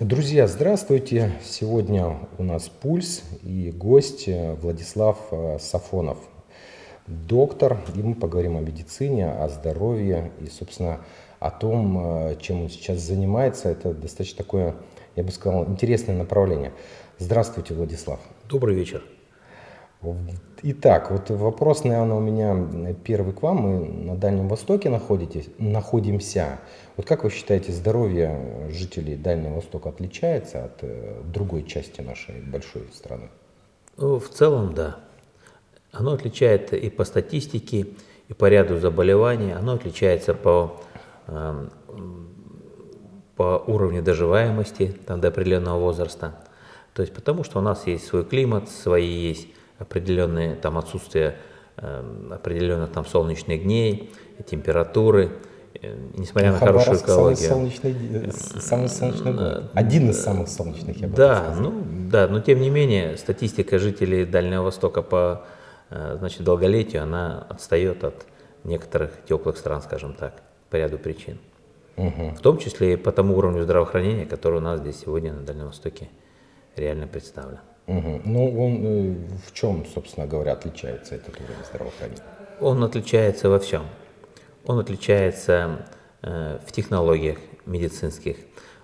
Друзья, здравствуйте! Сегодня у нас «Пульс» и гость э, Владислав э, Сафонов, доктор. И мы поговорим о медицине, о здоровье и, собственно, о том, э, чем он сейчас занимается. Это достаточно такое, я бы сказал, интересное направление. Здравствуйте, Владислав. Добрый вечер. Итак, вот вопрос, наверное, у меня первый к вам. Мы на Дальнем Востоке находитесь, находимся. Вот как вы считаете, здоровье жителей Дальнего Востока отличается от э, другой части нашей большой страны? Ну, в целом, да. Оно отличается и по статистике, и по ряду заболеваний. Оно отличается по, э, по уровню доживаемости там, до определенного возраста. То есть потому что у нас есть свой климат, свои есть определенные там отсутствие э, определенных там солнечных дней, температуры, э, несмотря на хорошую экологию. Самый солнечный, э, самый солнечный город. Один из самых солнечных, я бы Да, ну да, но тем не менее статистика жителей Дальнего Востока по значит, долголетию, она отстает от некоторых теплых стран, скажем так, по ряду причин. Угу. В том числе и по тому уровню здравоохранения, который у нас здесь сегодня на Дальнем Востоке реально представлен. Угу. Ну, он э, в чем, собственно говоря, отличается этот уровень здравоохранения? Он отличается во всем. Он отличается э, в технологиях медицинских,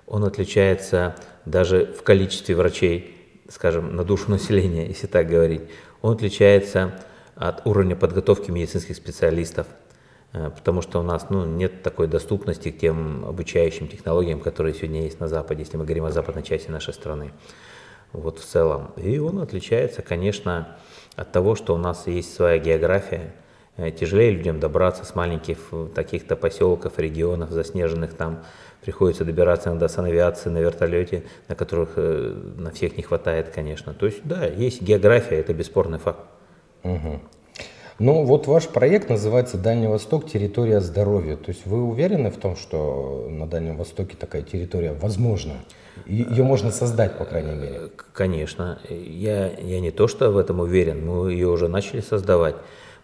он отличается даже в количестве врачей, скажем, на душу населения, если так говорить. Он отличается от уровня подготовки медицинских специалистов, э, потому что у нас ну, нет такой доступности к тем обучающим технологиям, которые сегодня есть на Западе, если мы говорим о западной части нашей страны вот в целом. И он отличается, конечно, от того, что у нас есть своя география. Э, тяжелее людям добраться с маленьких таких-то поселков, регионов заснеженных там. Приходится добираться иногда с авиации на вертолете, на которых э, на всех не хватает, конечно. То есть, да, есть география, это бесспорный факт. Угу. Ну, вот ваш проект называется «Дальний Восток. Территория здоровья». То есть вы уверены в том, что на Дальнем Востоке такая территория возможна? Ее можно создать, по крайней мере? Конечно. Я, я не то, что в этом уверен, мы ее уже начали создавать.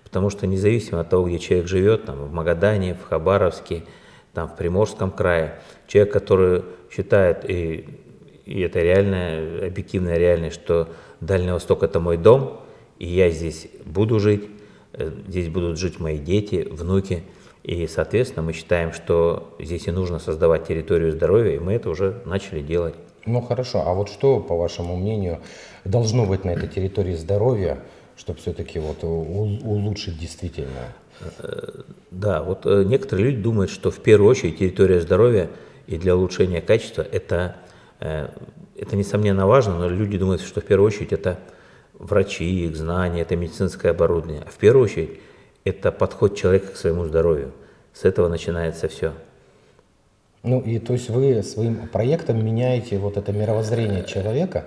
Потому что независимо от того, где человек живет, там, в Магадане, в Хабаровске, там, в Приморском крае, человек, который считает, и, и это реальная, объективная реальность, что Дальний Восток – это мой дом, и я здесь буду жить, Э, здесь будут жить мои дети, внуки. И, соответственно, мы считаем, что здесь и нужно создавать территорию здоровья, и мы это уже начали делать. Ну хорошо, а вот что, по вашему мнению, должно быть на этой территории здоровья, чтобы все-таки вот улучшить действительно? Э, да, вот э, некоторые люди думают, что в первую очередь территория здоровья и для улучшения качества это, это несомненно важно, но люди думают, что в первую очередь это врачи, их знания, это медицинское оборудование. А в первую очередь это подход человека к своему здоровью. С этого начинается все. Ну и то есть вы своим проектом меняете вот это мировоззрение человека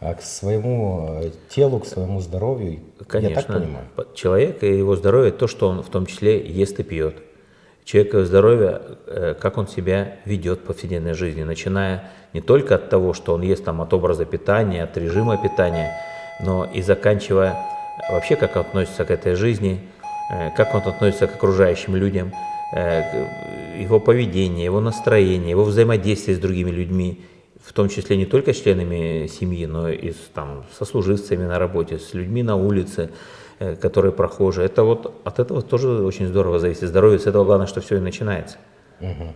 а, к своему э, телу, к своему здоровью. Конечно. Я так понимаю. Человек и его здоровье то, что он в том числе ест и пьет. Человека здоровье, э, как он себя ведет в повседневной жизни, начиная не только от того, что он ест там от образа питания, от режима питания, но и заканчивая вообще, как он относится к этой жизни, э, как он относится к окружающим людям, э, его поведение, его настроение, его взаимодействие с другими людьми, в том числе не только с членами семьи, но и с, там, со служивцами на работе, с людьми на улице, э, которые прохожи. Это вот от этого тоже очень здорово зависит здоровье. С этого главное, что все и начинается. Угу.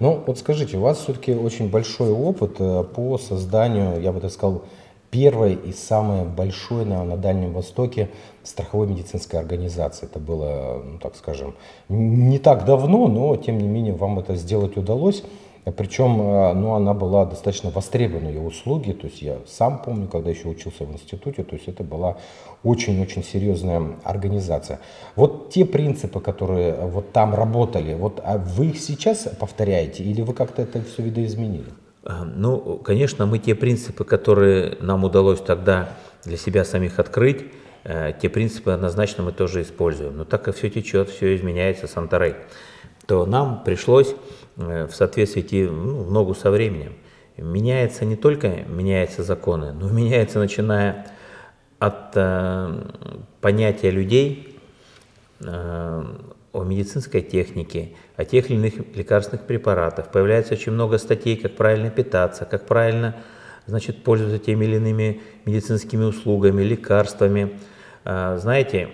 Ну вот скажите, у вас все-таки очень большой опыт по созданию, я бы так сказал, первой и самой большой на, на Дальнем Востоке страховой медицинской организации. Это было, ну, так скажем, не так давно, но тем не менее вам это сделать удалось. Причем э, ну, она была достаточно востребована, ее услуги. То есть я сам помню, когда еще учился в институте, то есть это была очень-очень серьезная организация. Вот те принципы, которые вот там работали, вот а вы их сейчас повторяете или вы как-то это все видоизменили? Ну, конечно, мы те принципы, которые нам удалось тогда для себя самих открыть, э, те принципы однозначно мы тоже используем. Но так как все течет, все изменяется с Антарей, то нам пришлось э, в соответствии идти ну, в ногу со временем. Меняется не только меняются законы, но меняется начиная от э, понятия людей, о медицинской технике, о тех или иных лекарственных препаратах. Появляется очень много статей, как правильно питаться, как правильно значит, пользоваться теми или иными медицинскими услугами, лекарствами. А, знаете,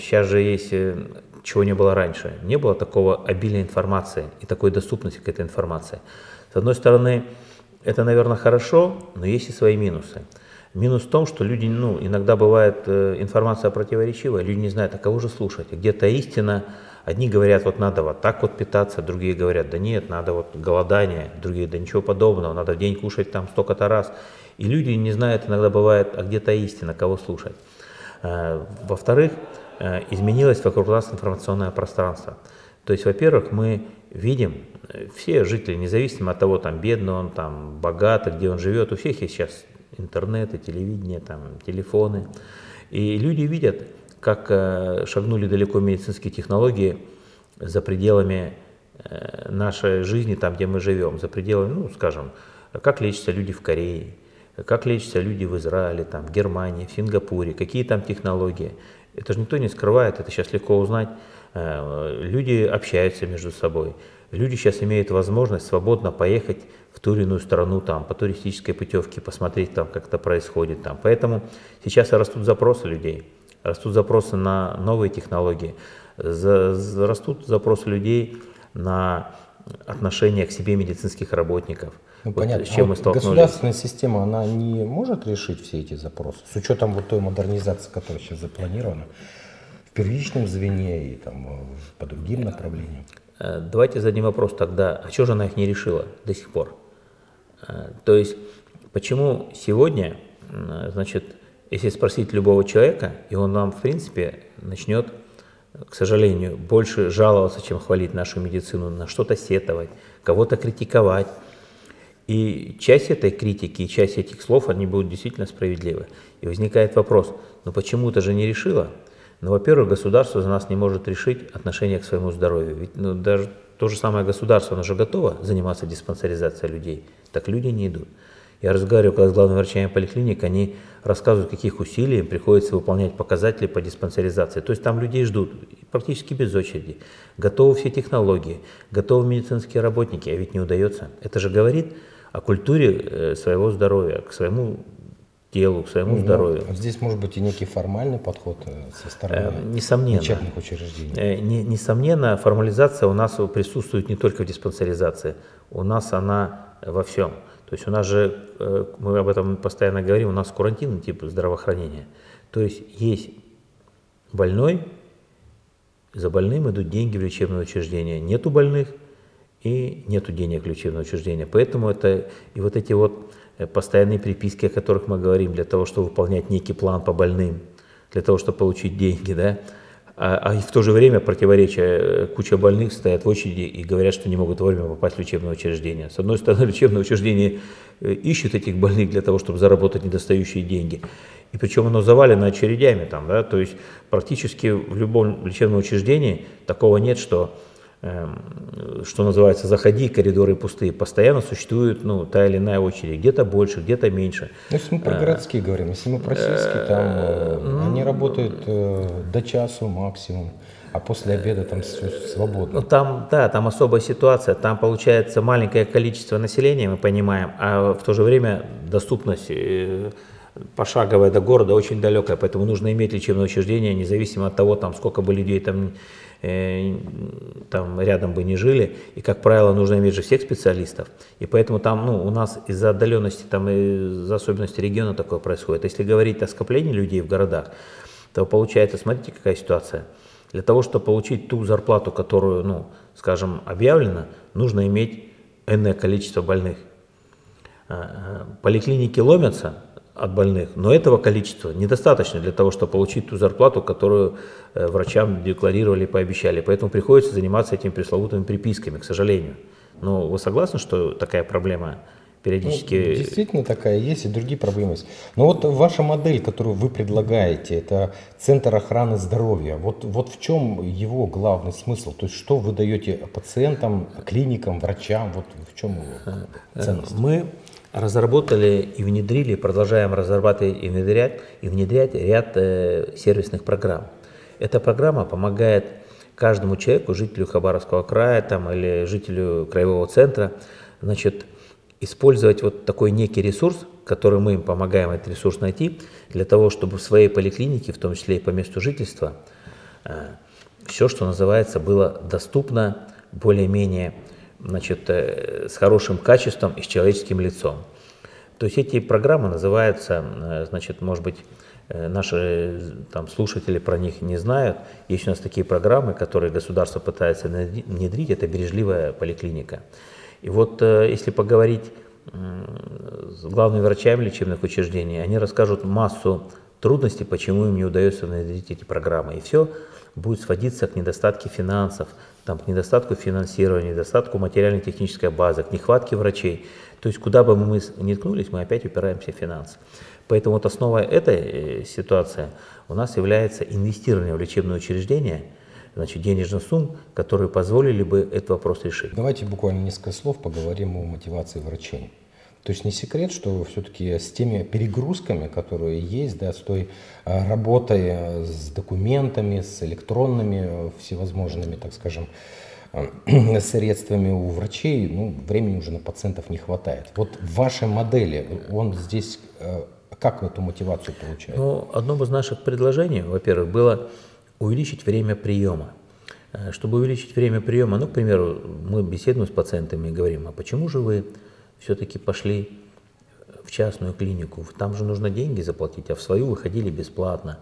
сейчас же есть, чего не было раньше, не было такого обилия информации и такой доступности к этой информации. С одной стороны, это, наверное, хорошо, но есть и свои минусы. Минус в том, что люди, ну, иногда бывает э, информация противоречивая, люди не знают, а кого же слушать. Где-то истина, одни говорят, вот надо вот так вот питаться, другие говорят, да нет, надо вот голодание, другие, да ничего подобного, надо в день кушать там столько-то раз. И люди не знают, иногда бывает, а где-то истина, кого слушать. Э, во-вторых, э, изменилось вокруг нас информационное пространство. То есть, во-первых, мы видим, все жители, независимо от того, там бедный он, там богатый, где он живет, у всех есть сейчас интернет и телевидение, там, телефоны. И люди видят, как э, шагнули далеко медицинские технологии за пределами э, нашей жизни, там, где мы живем, за пределами, ну, скажем, как лечатся люди в Корее, как лечатся люди в Израиле, там, в Германии, в Сингапуре, какие там технологии. Это же никто не скрывает, это сейчас легко узнать. Э, люди общаются между собой. Люди сейчас имеют возможность свободно поехать в ту или иную страну там, по туристической путевке, посмотреть там, как это происходит там. Поэтому сейчас растут запросы людей, растут запросы на новые технологии, за, растут запросы людей на отношение к себе медицинских работников. Ну, вот понятно. С чем а мы столкнулись. Государственная система, она не может решить все эти запросы, с учетом вот той модернизации, которая сейчас запланирована в первичном звене и там, по другим направлениям. Э, давайте зададим вопрос тогда, а что же она их не решила до сих пор? Э, то есть, почему сегодня, значит, если спросить любого человека, и он нам, в принципе, начнет, к сожалению, больше жаловаться, чем хвалить нашу медицину, на что-то сетовать, кого-то критиковать. И часть этой критики, и часть этих слов, они будут действительно справедливы. И возникает вопрос, ну почему это же не решила? Ну, во-первых, государство за нас не может решить отношение к своему здоровью. Ведь ну, даже то же самое государство, оно же готово заниматься диспансеризацией людей. Так люди не идут. Я разговариваю когда с главными врачами поликлиник, они рассказывают, каких усилий им приходится выполнять показатели по диспансеризации. То есть там людей ждут практически без очереди. Готовы все технологии, готовы медицинские работники, а ведь не удается. Это же говорит о культуре э, своего здоровья, к своему телу, к своему ну, здоровью. Здесь может быть и некий формальный подход э, со стороны э, несомненно, лечебных учреждений. Э, не, несомненно, формализация у нас присутствует не только в диспансеризации, у нас она во всем. То есть у нас же, мы об этом постоянно говорим, у нас карантинный тип здравоохранения. То есть есть больной, за больным идут деньги в лечебное учреждение. Нету больных и нету денег в лечебное учреждение. Поэтому это и вот эти вот постоянные приписки, о которых мы говорим, для того, чтобы выполнять некий план по больным, для того, чтобы получить деньги, да, а, а в то же время противоречия, э, куча больных стоят в очереди и говорят, что не могут вовремя попасть в лечебное учреждение. С одной стороны, лечебное учреждение э, ищет этих больных для того, чтобы заработать недостающие деньги. И причем оно завалено очередями там, да, то есть практически в любом лечебном учреждении такого нет, что что называется, заходи, коридоры пустые, постоянно существует ну, та или иная очередь, где-то больше, где-то меньше. Ну, если мы про э, городские говорим, если мы про сельские, там э, ну, они работают э, до часу максимум, а после обеда там все свободно. Ну, там, да, там особая ситуация, там получается маленькое количество населения, мы понимаем, а в то же время доступность пошаговая до города очень далекая, поэтому нужно иметь лечебное учреждение, независимо от того, там, сколько бы людей там Э, там рядом бы не жили, и, как правило, нужно иметь же всех специалистов. И поэтому там, ну, у нас из-за отдаленности, там, из-за особенности региона такое происходит. Если говорить о скоплении людей в городах, то получается, смотрите, какая ситуация. Для того, чтобы получить ту зарплату, которую, ну, скажем, объявлена, нужно иметь энное количество больных. А, а, поликлиники ломятся, от больных. Но этого количества недостаточно для того, чтобы получить ту зарплату, которую э, врачам декларировали и пообещали. Поэтому приходится заниматься этими пресловутыми приписками, к сожалению. Но вы согласны, что такая проблема периодически... Ну, действительно такая есть, и другие проблемы есть. Но вот ваша модель, которую вы предлагаете, это Центр охраны здоровья. Вот, вот в чем его главный смысл? То есть что вы даете пациентам, клиникам, врачам? Вот в чем его э, ценность? Мы разработали и внедрили, продолжаем разрабатывать и внедрять, и внедрять ряд э, сервисных программ. Эта программа помогает каждому человеку, жителю Хабаровского края там, или жителю краевого центра, значит, использовать вот такой некий ресурс, который мы им помогаем этот ресурс найти, для того, чтобы в своей поликлинике, в том числе и по месту жительства, э, все, что называется, было доступно более-менее значит, э, с хорошим качеством и с человеческим лицом. То есть эти программы называются, э, значит, может быть, Э, наши там, слушатели про них не знают. Есть у нас такие программы, которые государство пытается внедрить, это бережливая поликлиника. И вот если поговорить с главными врачами лечебных учреждений, они расскажут массу трудностей, почему им не удается внедрить эти программы. И все будет сводиться к недостатку финансов, там, к недостатку финансирования, недостатку материально-технической базы, к нехватке врачей. То есть куда бы мы ни ткнулись, мы опять упираемся в финансы. Поэтому вот основа этой э, ситуации у нас является инвестирование в лечебное учреждение, значит, денежных сумм, которые позволили бы этот вопрос решить. Давайте буквально несколько слов поговорим о мотивации врачей. То есть не секрет, что все-таки с теми перегрузками, которые есть, да, с той э, работой э, с документами, с электронными всевозможными, так скажем, средствами у врачей, ну, времени уже на пациентов не хватает. Вот в вашей модели он здесь как эту мотивацию получает? Ну, одно из наших предложений, во-первых, было увеличить время приема. Э, чтобы увеличить время приема, ну, к примеру, мы беседуем с пациентами и говорим, а почему же вы все-таки пошли в частную клинику? Там же нужно деньги заплатить, а в свою вы ходили бесплатно.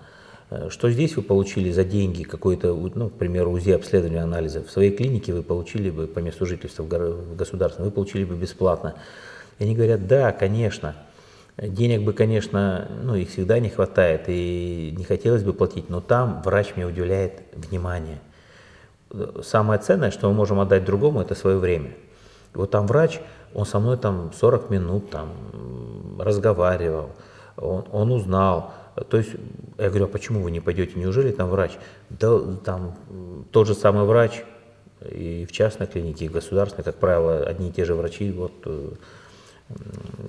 Э, что здесь вы получили за деньги какой-то, ну, к примеру, УЗИ обследования анализа? В своей клинике вы получили бы по месту жительства в государственном, вы получили бы бесплатно. И они говорят, да, конечно, Денег бы, конечно, ну, их всегда не хватает, и не хотелось бы платить, но там врач мне уделяет внимание. Самое ценное, что мы можем отдать другому, это свое время. И вот там врач, он со мной там 40 минут там разговаривал, он, он узнал. То есть я говорю, а почему вы не пойдете, неужели там врач? Да там тот же самый врач и в частной клинике, и в государственной, как правило, одни и те же врачи, вот э,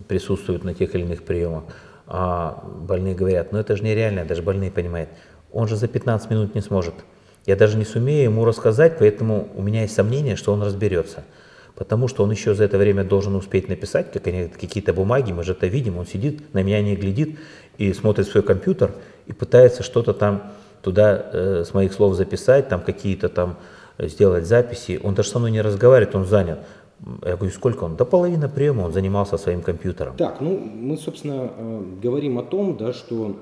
присутствуют на тех или иных приемах, а больные говорят, ну это же нереально, даже больные понимают, он же за 15 минут не сможет. Я даже не сумею ему рассказать, поэтому у меня есть сомнение, что он разберется. Потому что он еще за это время должен успеть написать какие-то бумаги, мы же это видим, он сидит, на меня не глядит и смотрит свой компьютер и пытается что-то там туда э, с моих слов записать, там какие-то там сделать записи. Он даже со мной не разговаривает, он занят. Я говорю, сколько он? До половины приема он занимался своим компьютером. Так, ну мы, собственно, э, говорим о том, да, что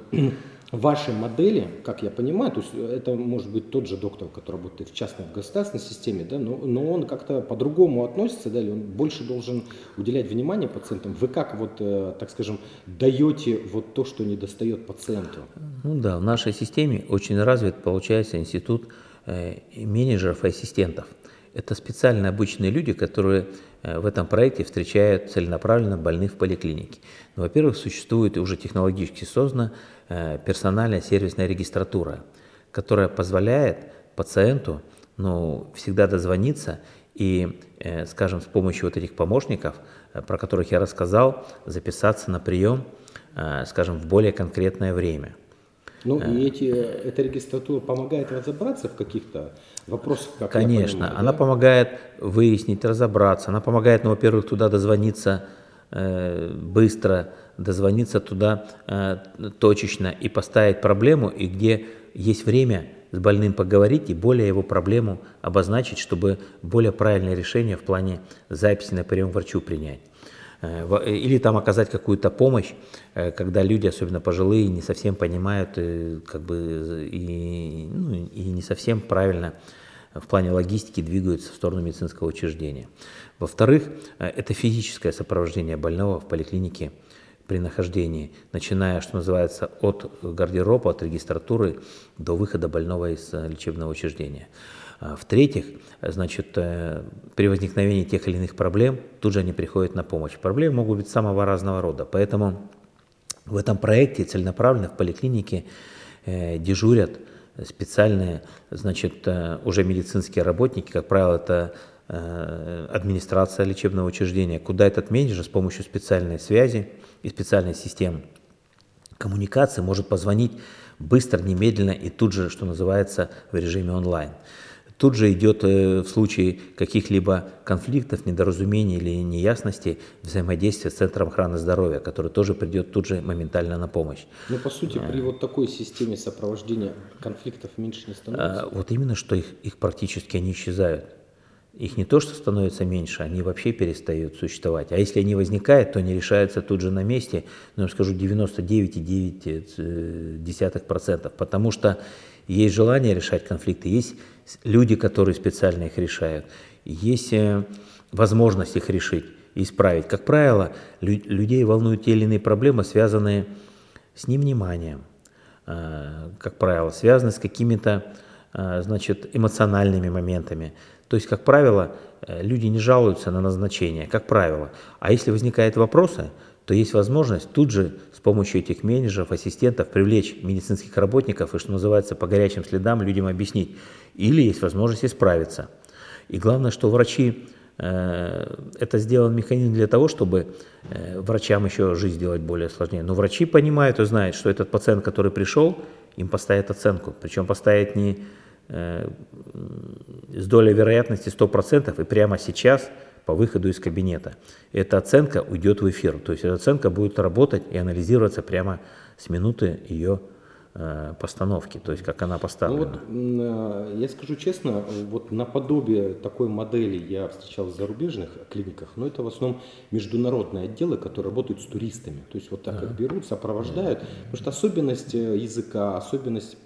вашей модели, как я понимаю, то есть это может быть тот же доктор, который работает в частной, в государственной системе, да, но, но он как-то по-другому относится, да, или он больше должен уделять внимание пациентам. Вы как вот, э, так скажем, даете вот то, что не достает пациенту? Ну да, в нашей системе очень развит, получается, институт э, менеджеров и ассистентов. Это специально обычные люди, которые э, в этом проекте встречают целенаправленно больных в поликлинике. Ну, во-первых, существует уже технологически создана э, персональная сервисная регистратура, которая позволяет пациенту ну, всегда дозвониться и, э, скажем, с помощью вот этих помощников, про которых я рассказал, записаться на прием, скажем, в более конкретное время. Ну и эти, эта регистратура помогает разобраться в каких-то вопросах? Как Конечно, понимаю, она да? помогает выяснить, разобраться. Она помогает, ну, во-первых, туда дозвониться э, быстро, дозвониться туда э, точечно и поставить проблему, и где есть время с больным поговорить и более его проблему обозначить, чтобы более правильное решение в плане записи на прием к врачу принять. Э, э, или там оказать какую-то помощь, э, когда люди, особенно пожилые, не совсем понимают как бы, и, ну, и не совсем правильно в плане логистики двигаются в сторону медицинского учреждения. Во-вторых, это физическое сопровождение больного в поликлинике при нахождении, начиная, что называется, от гардероба, от регистратуры до выхода больного из лечебного учреждения. А, в-третьих, значит, э, при возникновении тех или иных проблем тут же они приходят на помощь. Проблемы могут быть самого разного рода, поэтому в этом проекте целенаправленно в поликлинике э, дежурят специальные, значит, э, уже медицинские работники, как правило, это администрация лечебного учреждения, куда этот менеджер с помощью специальной связи и специальной системы коммуникации может позвонить быстро, немедленно и тут же, что называется, в режиме онлайн. Тут же идет э, в случае каких-либо конфликтов, недоразумений или неясностей взаимодействие с Центром охраны здоровья, который тоже придет тут же моментально на помощь. Ну, по сути, при вот такой системе сопровождения конфликтов меньше не становится? А, вот именно, что их, их практически не исчезают. Их не то, что становится меньше, они вообще перестают существовать. А если они возникают, то они решаются тут же на месте, ну, я скажу, 99,9%, потому что есть желание решать конфликты, есть люди, которые специально их решают, есть э, возможность их решить исправить. Как правило, лю- людей волнуют те или иные проблемы, связанные с невниманием, э, как правило, связанные с какими-то э, значит, эмоциональными моментами. То есть, как правило, люди не жалуются на назначение, как правило. А если возникают вопросы, то есть возможность тут же с помощью этих менеджеров, ассистентов привлечь медицинских работников и, что называется, по горячим следам людям объяснить. Или есть возможность исправиться. И главное, что врачи, э, это сделан механизм для того, чтобы э, врачам еще жизнь сделать более сложнее. Но врачи понимают и знают, что этот пациент, который пришел, им поставят оценку. Причем поставят не э, с долей вероятности 100% и прямо сейчас – по выходу из кабинета. Эта оценка уйдет в эфир, то есть эта оценка будет работать и анализироваться прямо с минуты ее э, постановки, то есть как она поставлена. Ну вот, я скажу честно, вот наподобие такой модели я встречал в зарубежных клиниках, но это в основном международные отделы, которые работают с туристами. То есть вот так их берут, сопровождают, потому что особенность э, языка, особенность,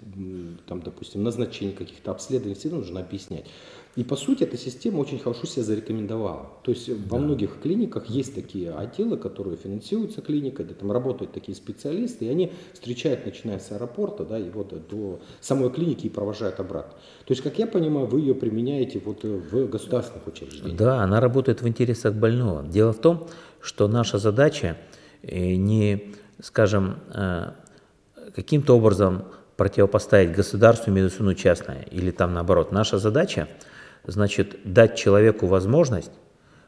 там, допустим, назначения каких-то обследований всегда нужно объяснять. И по сути эта система очень хорошо себя зарекомендовала. То есть во многих клиниках есть такие отделы, которые финансируются клиникой, где там работают такие специалисты, и они встречают, начиная с аэропорта, да, и вот до самой клиники и провожают обратно. То есть, как я понимаю, вы ее применяете вот в государственных учреждениях. Да, она работает в интересах больного. Дело в том, что наша задача э, не, скажем, э, каким-то образом противопоставить государству медицину частное или там наоборот. Наша задача значит, дать человеку возможность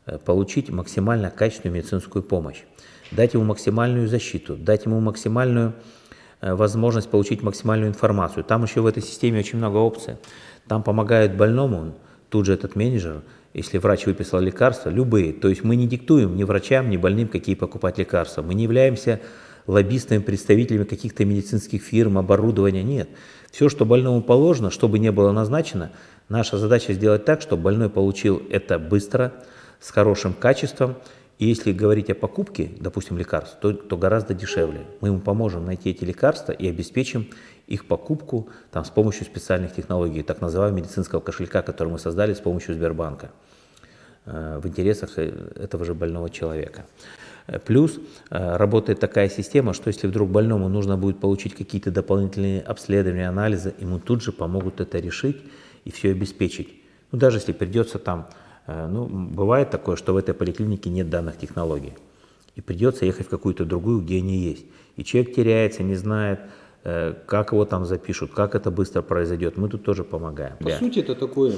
э, получить максимально качественную медицинскую помощь, дать ему максимальную защиту, дать ему максимальную э, возможность получить максимальную информацию. Там еще в этой системе очень много опций. Там помогают больному, тут же этот менеджер, если врач выписал лекарства, любые. То есть мы не диктуем ни врачам, ни больным, какие покупать лекарства. Мы не являемся лоббистами, представителями каких-то медицинских фирм, оборудования. Нет. Все, что больному положено, чтобы не было назначено, Наша задача сделать так, чтобы больной получил это быстро, с хорошим качеством. И если говорить о покупке, допустим, лекарств, то, то гораздо дешевле. Мы ему поможем найти эти лекарства и обеспечим их покупку там, с помощью специальных технологий, так называемого медицинского кошелька, который мы создали с помощью Сбербанка э, в интересах э, этого же больного человека. Плюс э, работает такая система, что если вдруг больному нужно будет получить какие-то дополнительные обследования, анализы, ему тут же помогут это решить и все обеспечить. Ну, даже если придется там, э, ну, бывает такое, что в этой поликлинике нет данных технологий, и придется ехать в какую-то другую, где они есть. И человек теряется, не знает, как его там запишут, как это быстро произойдет, мы тут тоже помогаем. По да. сути, это такой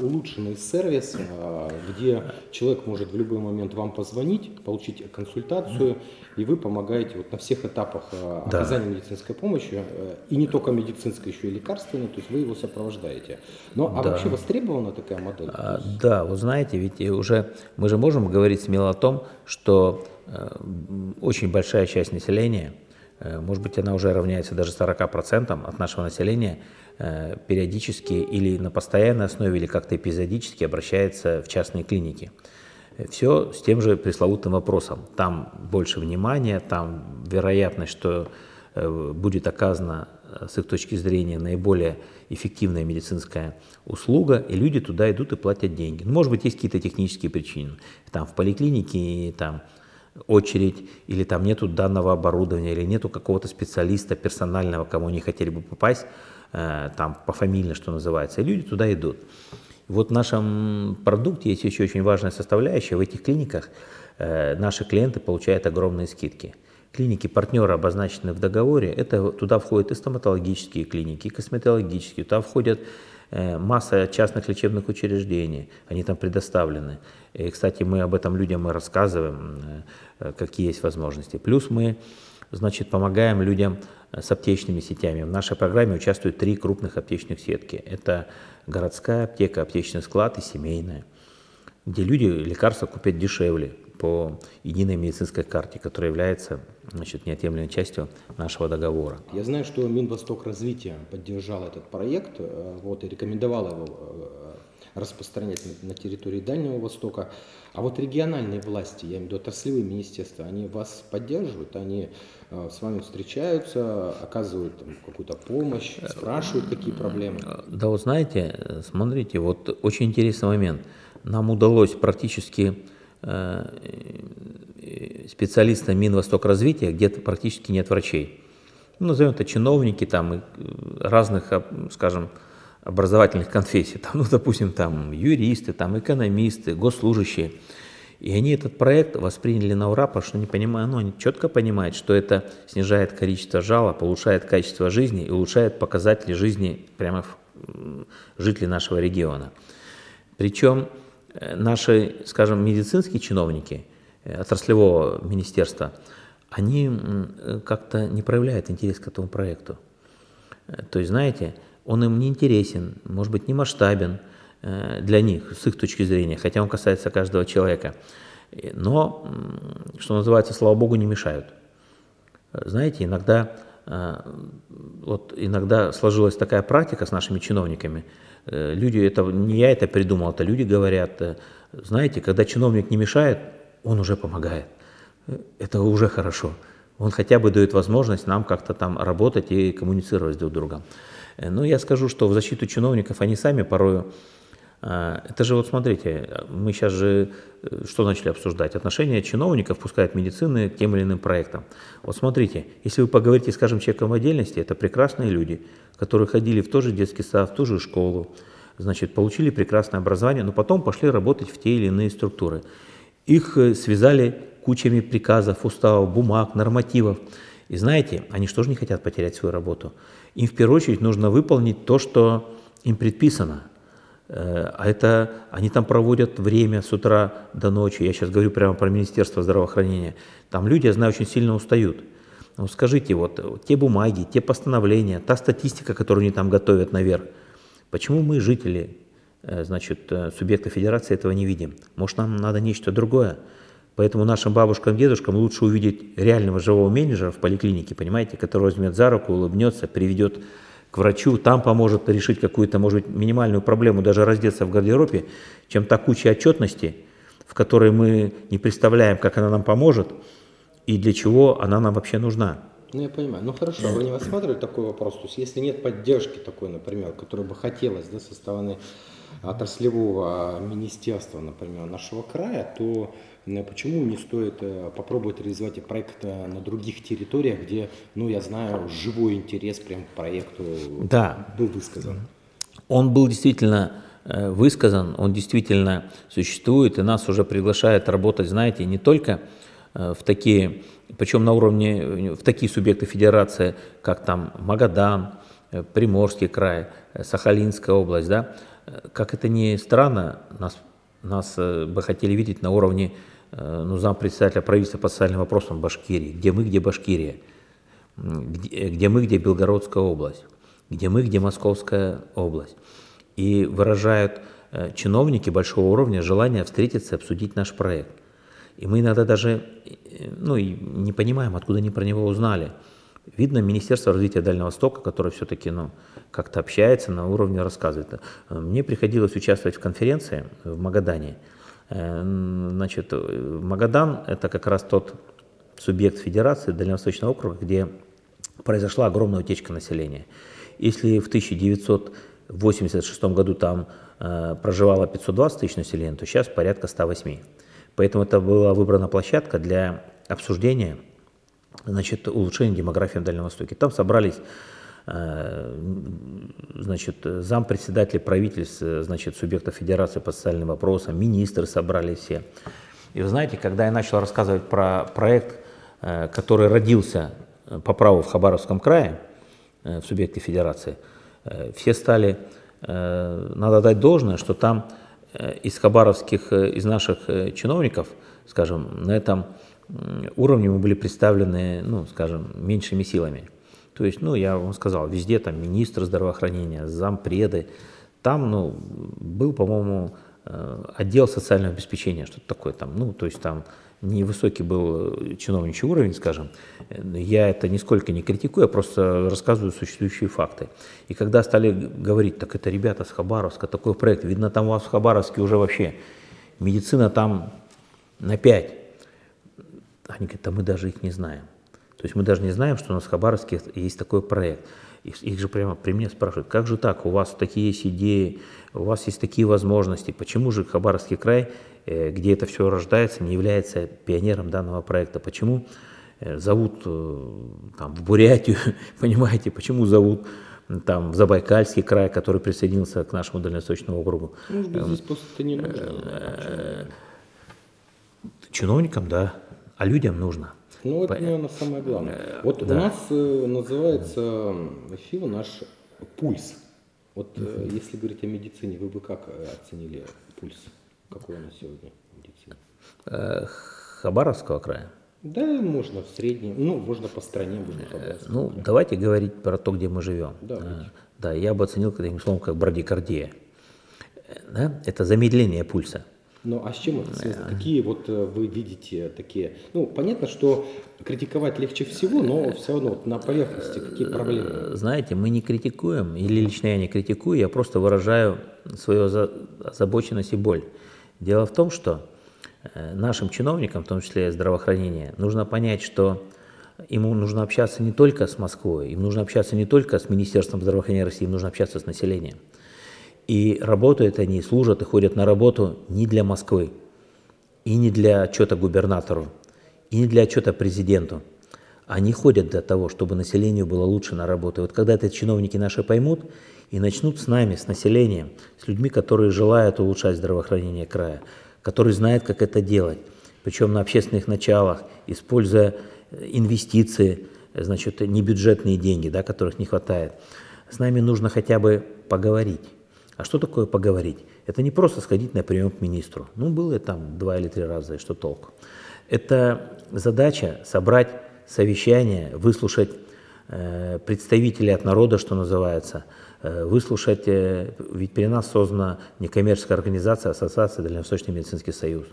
улучшенный сервис, э, где человек может в любой момент вам позвонить, получить консультацию, и вы помогаете вот на всех этапах э, оказания да. медицинской помощи, и не только медицинской, еще и лекарственной, то есть вы его сопровождаете. Но а да. вообще востребована такая модель? А, да, вы знаете, ведь уже мы же можем говорить смело о том, что очень большая часть населения – Э, может быть, она уже равняется даже 40% от нашего населения, э, периодически или на постоянной основе, или как-то эпизодически обращается в частные клиники. Все с тем же пресловутым вопросом. Там больше внимания, там вероятность, что э, будет оказана с их точки зрения наиболее эффективная медицинская услуга, и люди туда идут и платят деньги. Ну, может быть, есть какие-то технические причины. Там в поликлинике, там очередь, или там нету данного оборудования, или нету какого-то специалиста персонального, кому они хотели бы попасть, э, там пофамильно, что называется, и люди туда идут. Вот в нашем продукте есть еще очень важная составляющая. В этих клиниках э, наши клиенты получают огромные скидки. Клиники партнеры обозначены в договоре. Это туда входят и стоматологические клиники, и косметологические. Туда входят масса частных лечебных учреждений, они там предоставлены. И, кстати, мы об этом людям и рассказываем, э, какие есть возможности. Плюс мы значит, помогаем людям с аптечными сетями. В нашей программе участвуют три крупных аптечных сетки. Это городская аптека, аптечный склад и семейная, где люди лекарства купят дешевле по единой медицинской карте, которая является значит, неотъемлемой частью нашего договора. Я знаю, что Минвосток развития поддержал этот проект э, вот, и рекомендовал его э, распространять на, территории Дальнего Востока. А вот региональные власти, я имею в виду отраслевые министерства, они вас поддерживают, они э, с вами встречаются, оказывают какую-то помощь, спрашивают, какие проблемы? Да, вот знаете, смотрите, вот очень интересный момент. Нам удалось практически специалиста Минвосток развития, где-то практически нет врачей. Ну, назовем это чиновники там э, разных, скажем, образовательных конфессий, там, ну, допустим, там юристы, там экономисты, госслужащие. И они этот проект восприняли на ура, потому что они понимают, ну, они четко понимают, что это снижает количество жалоб, улучшает качество жизни и улучшает показатели жизни прямо жителей нашего региона. Причем Э, наши, скажем, медицинские чиновники э, отраслевого министерства, они э, как-то не проявляют интерес к этому проекту. То есть, знаете, он им не интересен, может быть, не масштабен для них, с их точки зрения, хотя он касается каждого человека. Но, что называется, слава богу, не мешают. Знаете, иногда, вот иногда сложилась такая практика с нашими чиновниками – Э, люди, это не я это придумал, это люди говорят, э, знаете, когда чиновник не мешает, он уже помогает. Э, это уже хорошо. Он хотя бы дает возможность нам как-то там работать и коммуницировать друг с другом. Но я скажу, что в защиту чиновников они сами порою это же вот смотрите, мы сейчас же что начали обсуждать? Отношения чиновников, пускай от медицины, к тем или иным проектам. Вот смотрите, если вы поговорите, скажем, человеком в отдельности, это прекрасные люди, которые ходили в тот же детский сад, в ту же школу, значит, получили прекрасное образование, но потом пошли работать в те или иные структуры. Их э, связали кучами приказов, уставов, бумаг, нормативов. И знаете, они что же не хотят потерять свою работу? Им в первую очередь нужно выполнить то, что им предписано. А это они там проводят время с утра до ночи. Я сейчас говорю прямо про Министерство здравоохранения. Там люди, я знаю, очень сильно устают. Ну, скажите, вот те бумаги, те постановления, та статистика, которую они там готовят наверх, почему мы, жители, э, значит, э, субъекта федерации, этого не видим? Может, нам надо нечто другое? Поэтому нашим бабушкам, дедушкам лучше увидеть реального живого менеджера в поликлинике, понимаете, который возьмет за руку, улыбнется, приведет к врачу, там поможет решить какую-то, может быть, минимальную проблему, даже раздеться в гардеробе, чем та куча отчетности, в которой мы не представляем, как она нам поможет, и для чего она нам вообще нужна. Ну, я понимаю. Ну, хорошо, вы не рассматривали такой вопрос? То есть, если нет поддержки такой, например, которой бы хотелось да, со стороны отраслевого министерства, например, нашего края, то почему не стоит э, попробовать реализовать проект э, на других территориях, где, ну, я знаю, живой интерес прям к проекту да. был высказан? Он был действительно высказан, он действительно существует, и нас уже приглашают работать, знаете, не только Э, в такие, причем на уровне, в такие субъекты федерации, как там Магадан, э, Приморский край, э, Сахалинская область, да, как это ни странно, нас, нас бы хотели видеть на уровне ну, зампредседателя правительства по социальным вопросам Башкирии, где мы, где Башкирия, где, где мы, где Белгородская область, где мы, где Московская область. И выражают чиновники большого уровня желание встретиться и обсудить наш проект. И мы иногда даже ну, не понимаем, откуда они про него узнали. Видно, Министерство развития Дальнего Востока, которое все-таки ну, как-то общается на уровне рассказывает. Мне приходилось участвовать в конференции в Магадане. Э, значит, Магадан – это как раз тот субъект федерации Дальневосточного округа, где произошла огромная утечка населения. Если в 1986 году там э, проживало 520 тысяч населения, то сейчас порядка 108. Поэтому это была выбрана площадка для обсуждения значит, улучшения демографии на Дальнем Востоке. Там собрались э, значит, зампредседатели правительств, значит, субъектов Федерации по социальным вопросам, министры собрались все. И вы знаете, когда я начал рассказывать про проект, э, который родился по праву в Хабаровском крае, э, в субъекте Федерации, все стали, надо дать должное, что там Э, из хабаровских, э, из наших э, чиновников, скажем, на этом уровне мы были представлены, ну, скажем, меньшими силами. То есть, ну, я вам сказал, везде там министр здравоохранения, зампреды. Там, ну, был, по-моему, э, отдел социального обеспечения, что-то такое там. Ну, то есть там невысокий был э, чиновничий уровень, скажем. Я это нисколько не критикую, я просто рассказываю существующие факты. И когда стали говорить, так это ребята с Хабаровска, такой проект, видно, там у вас в Хабаровске уже вообще медицина там на 5. Они говорят, а мы даже их не знаем. То есть мы даже не знаем, что у нас в Хабаровске есть такой проект. Их же прямо при мне спрашивают, как же так, у вас такие есть идеи, у вас есть такие возможности, почему же Хабаровский край, э, где это все рождается, не является пионером данного проекта, почему э, зовут э, там, в Бурятию, понимаете, почему зовут там, в Забайкальский край, который присоединился к нашему дальневосточному округу. Может быть, здесь просто не нужно. Чиновникам, да, а людям нужно. Ну, это, наверное, самое главное. Вот да. у нас э, называется эфир наш пульс. Вот э, если говорить о медицине, вы бы как э, оценили пульс? Какой у нас сегодня медицина? Э, Хабаровского края? Да, можно в среднем, ну, можно по стране, можно по э, Ну, края. давайте говорить про то, где мы живем. Да, да я бы оценил таким словом, как брадикардия. Да? Это замедление пульса. Ну а с чем это связано? Какие вот э, вы видите такие? Ну, понятно, что критиковать легче всего, но все равно вот на поверхности какие проблемы? Знаете, мы не критикуем, или лично я не критикую, я просто выражаю свою озабоченность и боль. Дело в том, что э, нашим чиновникам, в том числе здравоохранения, нужно понять, что ему нужно общаться не только с Москвой, им нужно общаться не только с Министерством здравоохранения России, им нужно общаться с населением. И работают они, служат и ходят на работу не для Москвы, и не для отчета губернатору, и не для отчета президенту. Они ходят для того, чтобы населению было лучше на работу. И вот когда это чиновники наши поймут и начнут с нами, с населением, с людьми, которые желают улучшать здравоохранение края, которые знают, как это делать, причем на общественных началах, используя инвестиции, значит, небюджетные деньги, да, которых не хватает. С нами нужно хотя бы поговорить. А что такое поговорить? Это не просто сходить на прием к министру. Ну, было там два или три раза, и что толку? Это задача собрать совещание, выслушать э, представителей от народа, что называется, э, выслушать, э, ведь при нас создана некоммерческая организация, ассоциация Дальневосточный медицинский союз.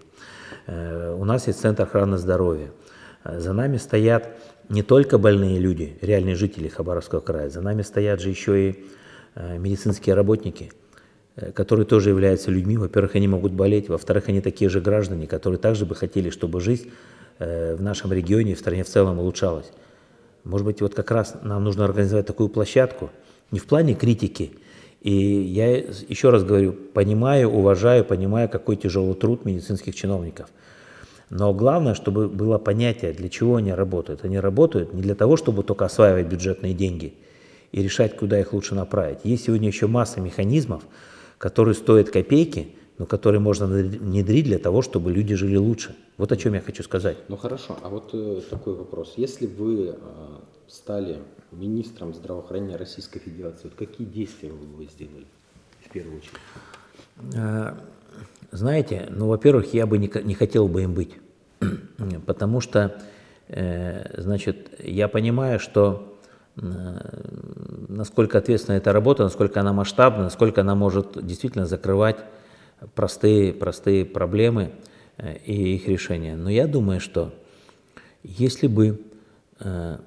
Э, у нас есть Центр охраны здоровья. Э, за нами стоят не только больные люди, реальные жители Хабаровского края, за нами стоят же еще и э, медицинские работники – которые тоже являются людьми. Во-первых, они могут болеть, во-вторых, они такие же граждане, которые также бы хотели, чтобы жизнь э, в нашем регионе в стране в целом улучшалась. Может быть, вот как раз нам нужно организовать такую площадку, не в плане критики, и я еще раз говорю, понимаю, уважаю, понимаю, какой тяжелый труд медицинских чиновников. Но главное, чтобы было понятие, для чего они работают. Они работают не для того, чтобы только осваивать бюджетные деньги и решать, куда их лучше направить. Есть сегодня еще масса механизмов, который стоит копейки, но который можно внедрить для того, чтобы люди жили лучше. Вот о чем я хочу сказать. Ну хорошо, а вот э, такой вопрос. Если вы э, стали министром здравоохранения Российской Федерации, вот какие действия вы бы сделали в первую очередь? Э, знаете, ну, во-первых, я бы не, не хотел бы им быть, потому что, э, значит, я понимаю, что насколько ответственна эта работа, насколько она масштабна, насколько она может действительно закрывать простые, простые проблемы э, и их решения. Но я думаю, что если бы э,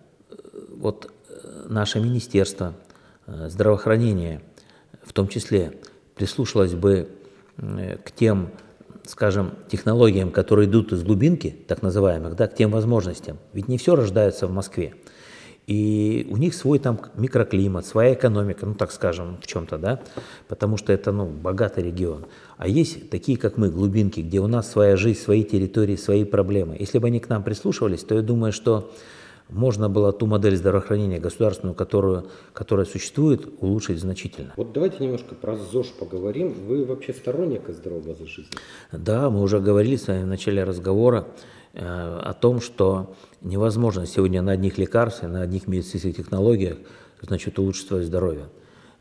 вот э, наше Министерство здравоохранения в том числе прислушалось бы к тем, скажем, технологиям, которые идут из глубинки, так называемых, да, к тем возможностям. Ведь не все рождается в Москве. И у них свой там микроклимат, своя экономика, ну так скажем, в чем-то, да, потому что это, ну, богатый регион. А есть такие, как мы, глубинки, где у нас своя жизнь, свои территории, свои проблемы. Если бы они к нам прислушивались, то я думаю, что можно было ту модель здравоохранения государственную, которую, которая существует, улучшить значительно. Вот давайте немножко про ЗОЖ поговорим. Вы вообще сторонник здорового образа жизни? Да, мы уже говорили с вами в начале разговора о том, что невозможно сегодня на одних лекарствах, на одних медицинских технологиях значит, улучшить свое здоровье.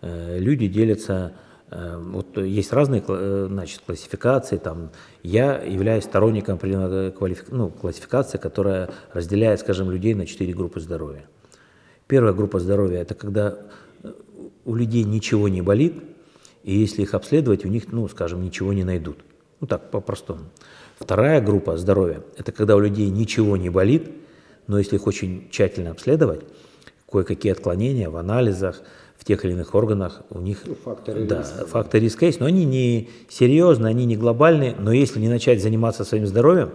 Э, люди делятся Э, вот есть разные э, значит, классификации. Там, я являюсь сторонником определенной ну, классификации, которая разделяет, скажем, людей на четыре группы здоровья. Первая группа здоровья – это когда у людей ничего не болит, и если их обследовать, у них, ну, скажем, ничего не найдут. Ну так, по-простому. Вторая группа здоровья – это когда у людей ничего не болит, но если их очень тщательно обследовать, кое-какие отклонения в анализах, в тех или иных органах у них ну, факторы да, риска. факторы риска есть, но они не серьезные, они не глобальные, но если не начать заниматься своим здоровьем,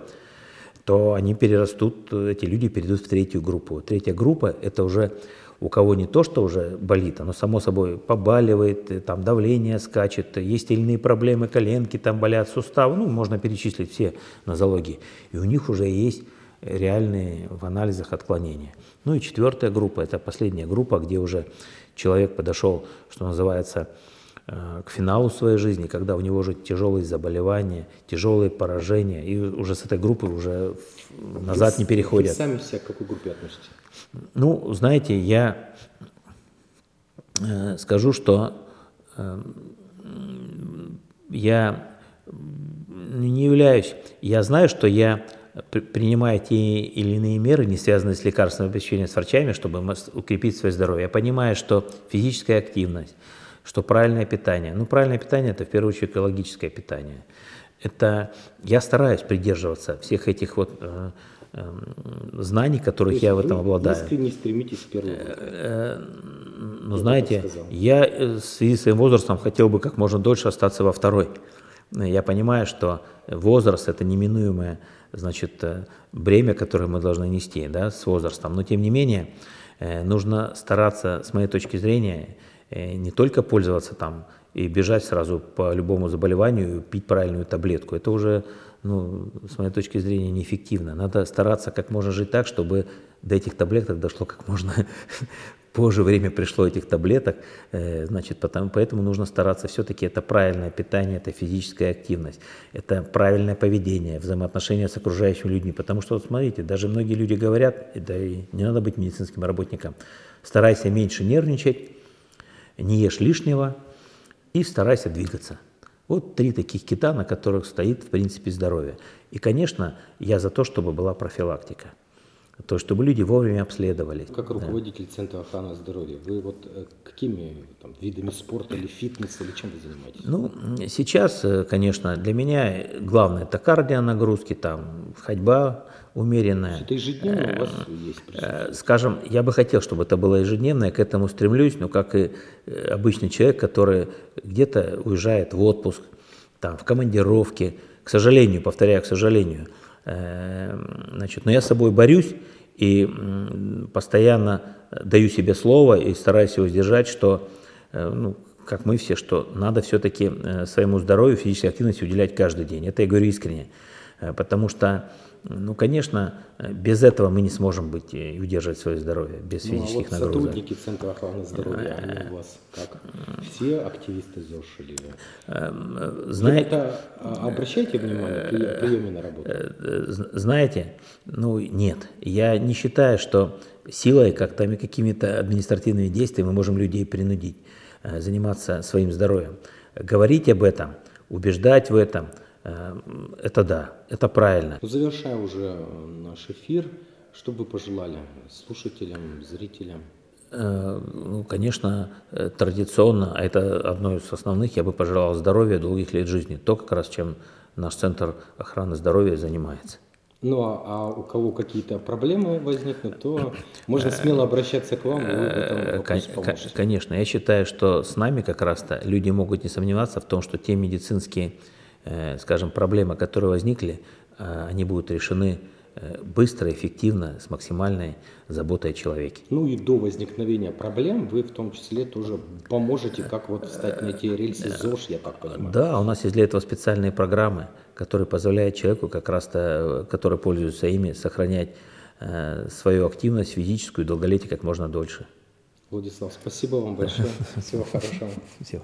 то они перерастут, эти люди перейдут в третью группу. Третья группа – это уже у кого не то, что уже болит, оно само собой побаливает, там давление скачет, есть или иные проблемы, коленки там болят, суставы, ну, можно перечислить все нозологии. И у них уже есть реальные в анализах отклонения. Ну и четвертая группа, это последняя группа, где уже человек подошел, что называется, э, к финалу своей жизни, когда у него уже тяжелые заболевания, тяжелые поражения, и уже с этой группы уже назад не переходят. Вы сами себя к какой группе относите? Ну, знаете, я э, скажу, что э, я не являюсь, я знаю, что я принимаю те или иные меры, не связанные с лекарственным обеспечением с врачами, чтобы укрепить свое здоровье. Я понимаю, что физическая активность, что правильное питание. Ну, правильное питание – это в первую очередь экологическое питание. Это я стараюсь придерживаться всех этих вот э, Эм, знаний, которых я в этом обладаю. искренне стремитесь в первую э, э, Ну, знаете, я э, в связи с своим возрастом хотел бы как можно дольше остаться во второй. Я понимаю, что возраст – это неминуемое значит, бремя, которое мы должны нести да, с возрастом. Но, тем не менее, нужно стараться, с моей точки зрения, не только пользоваться там и бежать сразу по любому заболеванию пить правильную таблетку. Это уже ну, с моей точки зрения, неэффективно. Надо стараться как можно жить так, чтобы до этих таблеток дошло как можно позже время пришло этих таблеток, э, значит, потому, поэтому нужно стараться все-таки это правильное питание, это физическая активность, это правильное поведение, взаимоотношения с окружающими людьми, потому что, вот смотрите, даже многие люди говорят, да и не надо быть медицинским работником, старайся меньше нервничать, не ешь лишнего и старайся двигаться. Вот три таких кита, на которых стоит, в принципе, здоровье. И, конечно, я за то, чтобы была профилактика. То, чтобы люди вовремя обследовались. Как руководитель да. Центра охраны здоровья, вы вот э, какими там, видами спорта или фитнеса, или чем вы занимаетесь? Ну, сейчас, э, конечно, для меня главное это кардионагрузки, там, ходьба, умеренная. Это ежедневно у вас э, есть Скажем, я бы хотел, чтобы это было ежедневно, я к этому стремлюсь, но как и обычный человек, который где-то уезжает в отпуск, там, в командировке, к сожалению, повторяю, к сожалению, значит, но я с собой борюсь и постоянно даю себе слово и стараюсь его сдержать, что, ну, как мы все, что надо все-таки своему здоровью, физической активности уделять каждый день. Это я говорю искренне, потому что ну, конечно, без этого мы не сможем быть и удерживать свое здоровье, без ну, физических а вот нагрузок. сотрудники Центра охраны здоровья, они у вас как? Все активисты ЗОЖ или... Эм, Знаете, а, обращайте внимание при приеме на работу? Э, знаете, ну нет, я не считаю, что силой, как там и какими-то административными действиями мы можем людей принудить э, заниматься своим здоровьем. Говорить об этом, убеждать в этом – это да, это правильно. Завершая уже наш эфир, что бы пожелали слушателям, зрителям? Э, ну, конечно, э, традиционно, а это одно из основных, я бы пожелал здоровья, долгих лет жизни. То, как раз чем наш Центр охраны здоровья занимается. Ну, а, а у кого какие-то проблемы возникнут, то можно смело обращаться к вам, и вы в этом поможете. Конечно, я считаю, что с нами как раз-то люди могут не сомневаться в том, что те медицинские Э, скажем, проблемы, которые возникли, э, они будут решены э, быстро, эффективно, с максимальной заботой о человеке. Ну и до возникновения проблем вы в том числе тоже поможете, как вот встать на эти рельсы ЗОЖ, я так понимаю. Да, у нас есть для этого специальные программы, которые позволяют человеку, как раз-то, который пользуется ими, сохранять свою активность физическую и долголетие как можно дольше. Владислав, спасибо вам большое. Всего хорошего. Всего.